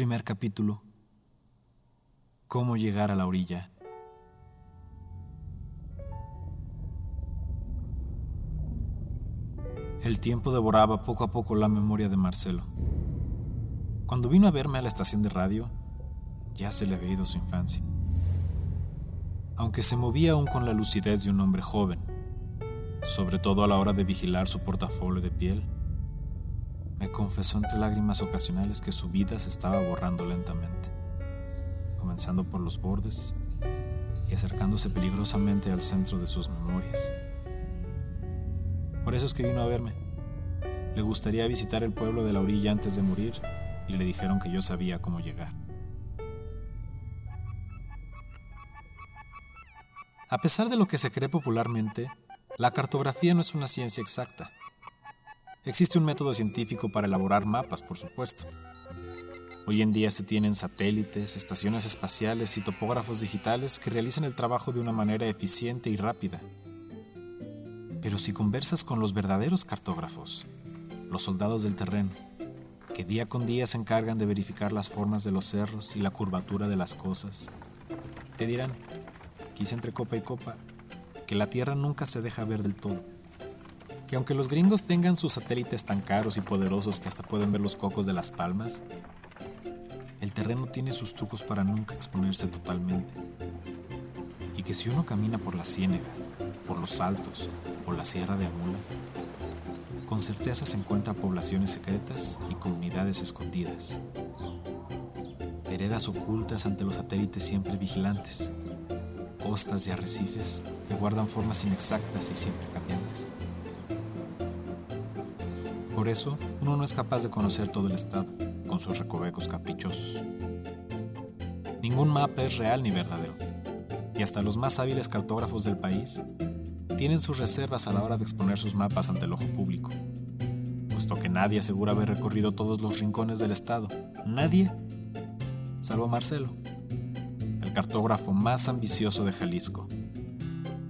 Primer capítulo. Cómo llegar a la orilla. El tiempo devoraba poco a poco la memoria de Marcelo. Cuando vino a verme a la estación de radio, ya se le había ido su infancia. Aunque se movía aún con la lucidez de un hombre joven, sobre todo a la hora de vigilar su portafolio de piel, me confesó entre lágrimas ocasionales que su vida se estaba borrando lentamente, comenzando por los bordes y acercándose peligrosamente al centro de sus memorias. Por eso es que vino a verme. Le gustaría visitar el pueblo de la orilla antes de morir y le dijeron que yo sabía cómo llegar. A pesar de lo que se cree popularmente, la cartografía no es una ciencia exacta. Existe un método científico para elaborar mapas, por supuesto. Hoy en día se tienen satélites, estaciones espaciales y topógrafos digitales que realizan el trabajo de una manera eficiente y rápida. Pero si conversas con los verdaderos cartógrafos, los soldados del terreno, que día con día se encargan de verificar las formas de los cerros y la curvatura de las cosas, te dirán, quizá entre copa y copa, que la Tierra nunca se deja ver del todo que aunque los gringos tengan sus satélites tan caros y poderosos que hasta pueden ver los cocos de las palmas, el terreno tiene sus trucos para nunca exponerse totalmente. Y que si uno camina por la ciénega, por los altos o la sierra de Amula, con certeza se encuentra poblaciones secretas y comunidades escondidas. Heredas ocultas ante los satélites siempre vigilantes, costas y arrecifes que guardan formas inexactas y siempre cambiantes. Por eso, uno no es capaz de conocer todo el estado, con sus recovecos caprichosos. Ningún mapa es real ni verdadero, y hasta los más hábiles cartógrafos del país tienen sus reservas a la hora de exponer sus mapas ante el ojo público, puesto que nadie asegura haber recorrido todos los rincones del estado. Nadie, salvo Marcelo, el cartógrafo más ambicioso de Jalisco,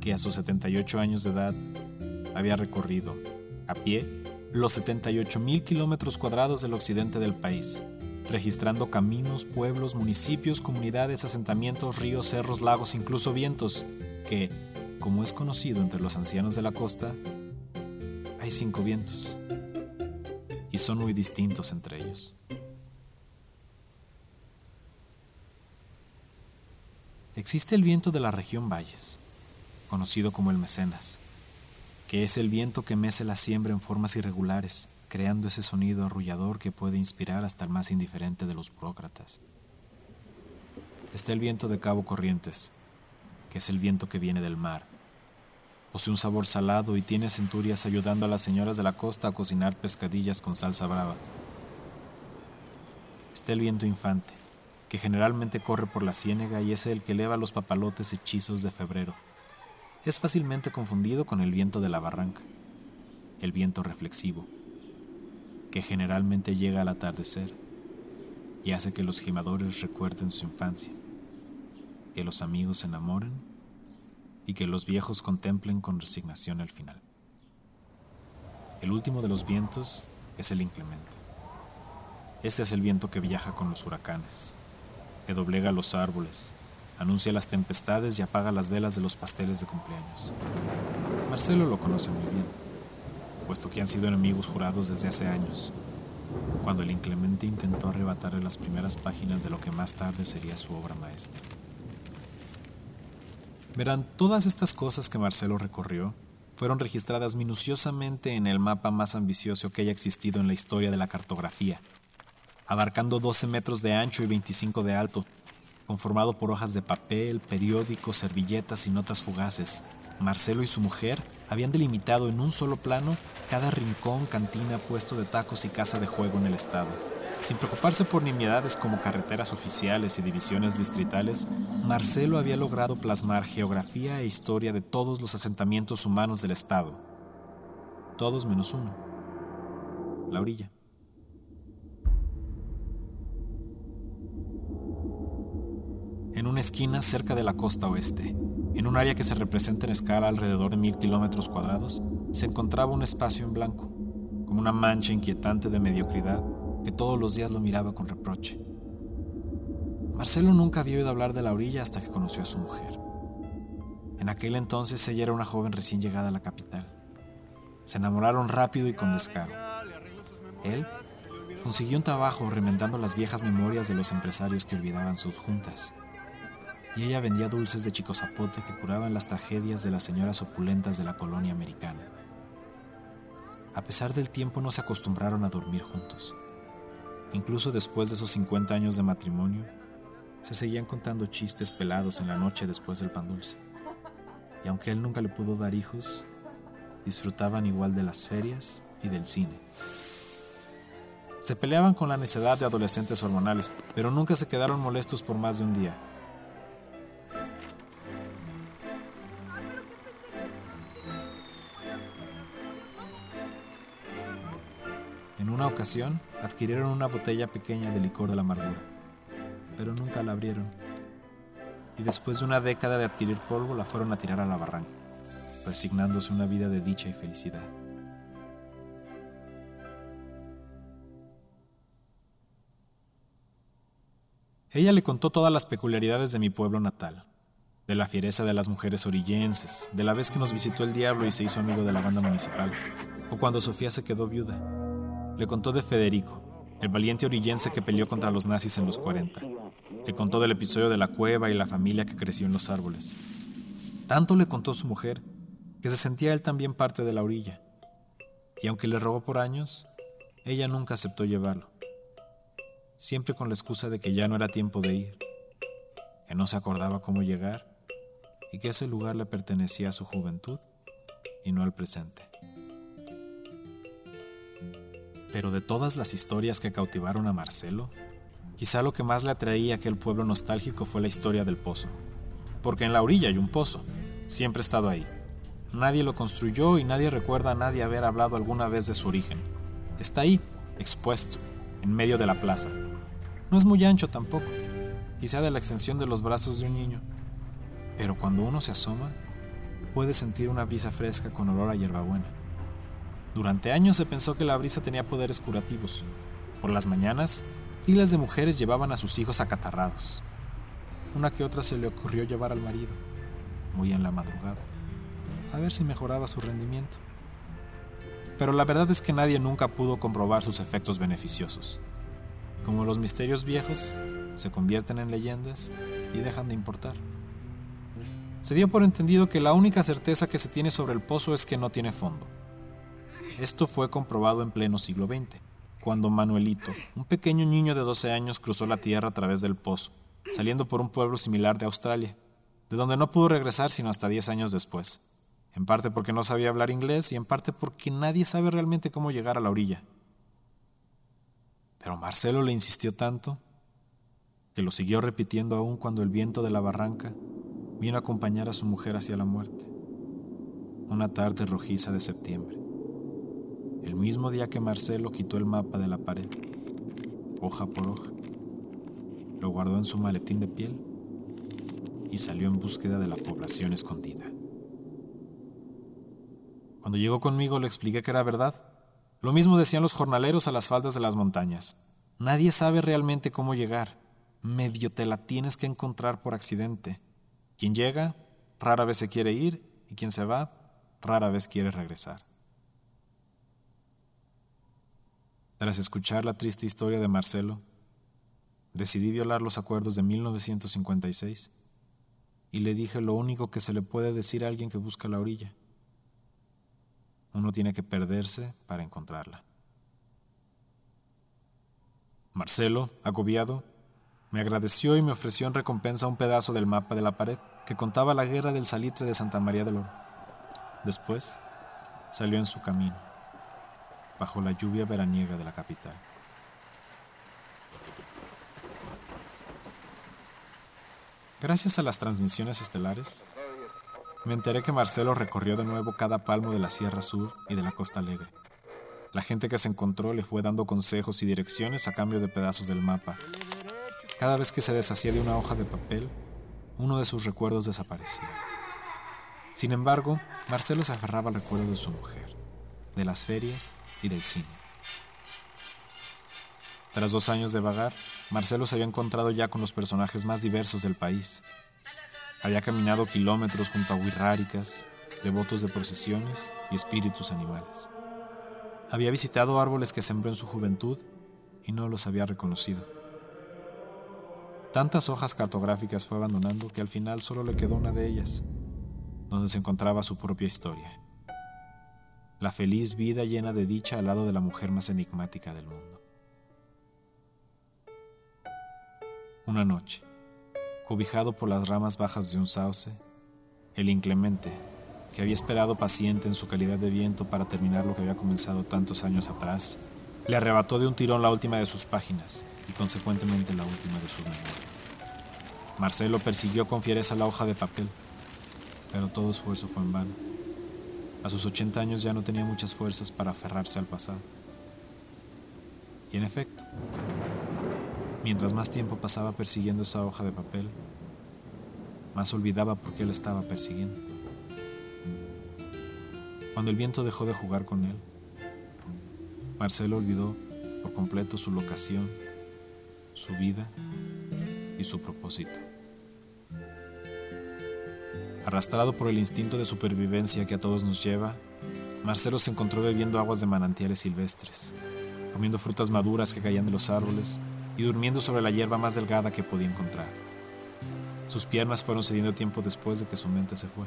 que a sus 78 años de edad había recorrido, a pie, los 78.000 kilómetros cuadrados del occidente del país, registrando caminos, pueblos, municipios, comunidades, asentamientos, ríos, cerros, lagos, incluso vientos, que, como es conocido entre los ancianos de la costa, hay cinco vientos, y son muy distintos entre ellos. Existe el viento de la región Valles, conocido como el Mecenas, que es el viento que mece la siembra en formas irregulares, creando ese sonido arrullador que puede inspirar hasta el más indiferente de los burócratas. Está el viento de Cabo Corrientes, que es el viento que viene del mar. Posee un sabor salado y tiene centurias ayudando a las señoras de la costa a cocinar pescadillas con salsa brava. Está el viento infante, que generalmente corre por la ciénega y es el que eleva los papalotes hechizos de febrero es fácilmente confundido con el viento de la barranca, el viento reflexivo, que generalmente llega al atardecer y hace que los gimadores recuerden su infancia, que los amigos se enamoren y que los viejos contemplen con resignación el final. El último de los vientos es el inclemente. Este es el viento que viaja con los huracanes, que doblega los árboles, anuncia las tempestades y apaga las velas de los pasteles de cumpleaños. Marcelo lo conoce muy bien, puesto que han sido enemigos jurados desde hace años, cuando el inclemente intentó arrebatarle las primeras páginas de lo que más tarde sería su obra maestra. Verán, todas estas cosas que Marcelo recorrió fueron registradas minuciosamente en el mapa más ambicioso que haya existido en la historia de la cartografía, abarcando 12 metros de ancho y 25 de alto, conformado por hojas de papel, periódicos, servilletas y notas fugaces. Marcelo y su mujer habían delimitado en un solo plano cada rincón, cantina, puesto de tacos y casa de juego en el estado. Sin preocuparse por nimiedades como carreteras oficiales y divisiones distritales, Marcelo había logrado plasmar geografía e historia de todos los asentamientos humanos del estado. Todos menos uno. La orilla. En una esquina cerca de la costa oeste, en un área que se representa en escala alrededor de mil kilómetros cuadrados, se encontraba un espacio en blanco, como una mancha inquietante de mediocridad que todos los días lo miraba con reproche. Marcelo nunca había oído hablar de la orilla hasta que conoció a su mujer. En aquel entonces ella era una joven recién llegada a la capital. Se enamoraron rápido y con descaro. Él consiguió un trabajo remendando las viejas memorias de los empresarios que olvidaban sus juntas. Y ella vendía dulces de chico zapote que curaban las tragedias de las señoras opulentas de la colonia americana. A pesar del tiempo no se acostumbraron a dormir juntos. Incluso después de esos 50 años de matrimonio, se seguían contando chistes pelados en la noche después del pan dulce. Y aunque él nunca le pudo dar hijos, disfrutaban igual de las ferias y del cine. Se peleaban con la necedad de adolescentes hormonales, pero nunca se quedaron molestos por más de un día. Ocasión, adquirieron una botella pequeña de licor de la amargura, pero nunca la abrieron. Y después de una década de adquirir polvo, la fueron a tirar a la barranca, resignándose una vida de dicha y felicidad. Ella le contó todas las peculiaridades de mi pueblo natal, de la fiereza de las mujeres orillenses, de la vez que nos visitó el diablo y se hizo amigo de la banda municipal, o cuando Sofía se quedó viuda. Le contó de Federico, el valiente orillense que peleó contra los nazis en los 40. Le contó del episodio de la cueva y la familia que creció en los árboles. Tanto le contó su mujer que se sentía él también parte de la orilla. Y aunque le rogó por años, ella nunca aceptó llevarlo siempre con la excusa de que ya no era tiempo de ir, que no se acordaba cómo llegar y que ese lugar le pertenecía a su juventud y no al presente. Pero de todas las historias que cautivaron a Marcelo, quizá lo que más le atraía a aquel pueblo nostálgico fue la historia del pozo. Porque en la orilla hay un pozo, siempre ha estado ahí. Nadie lo construyó y nadie recuerda a nadie haber hablado alguna vez de su origen. Está ahí, expuesto, en medio de la plaza, no es muy ancho tampoco, quizá de la extensión de los brazos de un niño, pero cuando uno se asoma, puede sentir una brisa fresca con olor a hierbabuena. Durante años se pensó que la brisa tenía poderes curativos. Por las mañanas, filas de mujeres llevaban a sus hijos acatarrados. Una que otra se le ocurrió llevar al marido, muy en la madrugada, a ver si mejoraba su rendimiento. Pero la verdad es que nadie nunca pudo comprobar sus efectos beneficiosos. Como los misterios viejos, se convierten en leyendas y dejan de importar. Se dio por entendido que la única certeza que se tiene sobre el pozo es que no tiene fondo. Esto fue comprobado en pleno siglo XX, cuando Manuelito, un pequeño niño de 12 años, cruzó la tierra a través del pozo, saliendo por un pueblo similar de Australia, de donde no pudo regresar sino hasta 10 años después, en parte porque no sabía hablar inglés y en parte porque nadie sabe realmente cómo llegar a la orilla. Pero Marcelo le insistió tanto que lo siguió repitiendo aún cuando el viento de la barranca vino a acompañar a su mujer hacia la muerte. Una tarde rojiza de septiembre. El mismo día que Marcelo quitó el mapa de la pared, hoja por hoja, lo guardó en su maletín de piel y salió en búsqueda de la población escondida. Cuando llegó conmigo le expliqué que era verdad lo mismo decían los jornaleros a las faldas de las montañas. Nadie sabe realmente cómo llegar. Medio te la tienes que encontrar por accidente. Quien llega, rara vez se quiere ir, y quien se va, rara vez quiere regresar. Tras escuchar la triste historia de Marcelo, decidí violar los acuerdos de 1956 y le dije lo único que se le puede decir a alguien que busca la orilla. Uno tiene que perderse para encontrarla. Marcelo, agobiado, me agradeció y me ofreció en recompensa un pedazo del mapa de la pared que contaba la guerra del salitre de Santa María del Oro. Después, salió en su camino, bajo la lluvia veraniega de la capital. Gracias a las transmisiones estelares, me enteré que Marcelo recorrió de nuevo cada palmo de la Sierra Sur y de la Costa Alegre. La gente que se encontró le fue dando consejos y direcciones a cambio de pedazos del mapa. Cada vez que se deshacía de una hoja de papel, uno de sus recuerdos desaparecía. Sin embargo, Marcelo se aferraba al recuerdo de su mujer, de las ferias y del cine. Tras dos años de vagar, Marcelo se había encontrado ya con los personajes más diversos del país. Había caminado kilómetros junto a huirráricas, devotos de procesiones y espíritus animales. Había visitado árboles que sembró en su juventud y no los había reconocido. Tantas hojas cartográficas fue abandonando que al final solo le quedó una de ellas, donde se encontraba su propia historia. La feliz vida llena de dicha al lado de la mujer más enigmática del mundo. Una noche, cobijado por las ramas bajas de un sauce, el inclemente, que había esperado paciente en su calidad de viento para terminar lo que había comenzado tantos años atrás, le arrebató de un tirón la última de sus páginas y consecuentemente la última de sus memorias. Marcelo persiguió con fiereza la hoja de papel, pero todo esfuerzo fue en vano. A sus 80 años ya no tenía muchas fuerzas para aferrarse al pasado. Y en efecto, mientras más tiempo pasaba persiguiendo esa hoja de papel, más olvidaba por qué la estaba persiguiendo. Cuando el viento dejó de jugar con él, Marcelo olvidó por completo su locación, su vida y su propósito. Arrastrado por el instinto de supervivencia que a todos nos lleva, Marcelo se encontró bebiendo aguas de manantiales silvestres, comiendo frutas maduras que caían de los árboles y durmiendo sobre la hierba más delgada que podía encontrar. Sus piernas fueron cediendo tiempo después de que su mente se fue.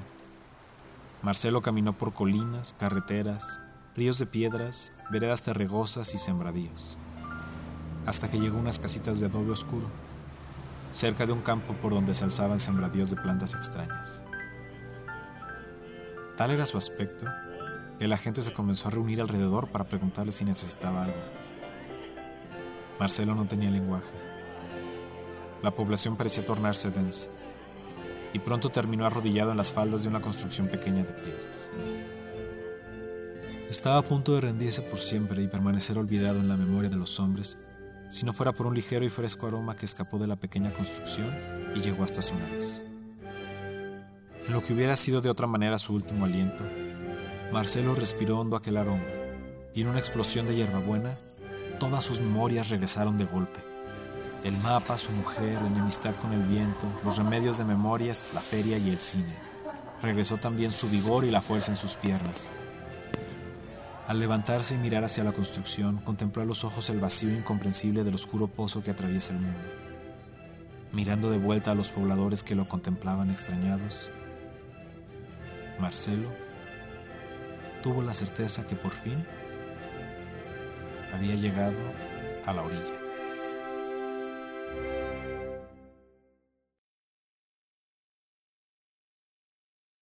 Marcelo caminó por colinas, carreteras, ríos de piedras, veredas terregosas y sembradíos, hasta que llegó a unas casitas de adobe oscuro, cerca de un campo por donde se alzaban sembradíos de plantas extrañas. Tal era su aspecto que la gente se comenzó a reunir alrededor para preguntarle si necesitaba algo. Marcelo no tenía lenguaje. La población parecía tornarse densa y pronto terminó arrodillado en las faldas de una construcción pequeña de piedras. Estaba a punto de rendirse por siempre y permanecer olvidado en la memoria de los hombres si no fuera por un ligero y fresco aroma que escapó de la pequeña construcción y llegó hasta su nariz. En lo que hubiera sido de otra manera su último aliento, Marcelo respiró hondo aquel aroma y en una explosión de hierbabuena, todas sus memorias regresaron de golpe. El mapa, su mujer, la enemistad con el viento, los remedios de memorias, la feria y el cine. Regresó también su vigor y la fuerza en sus piernas. Al levantarse y mirar hacia la construcción, contempló a los ojos el vacío incomprensible del oscuro pozo que atraviesa el mundo. Mirando de vuelta a los pobladores que lo contemplaban extrañados, Marcelo tuvo la certeza que por fin había llegado a la orilla.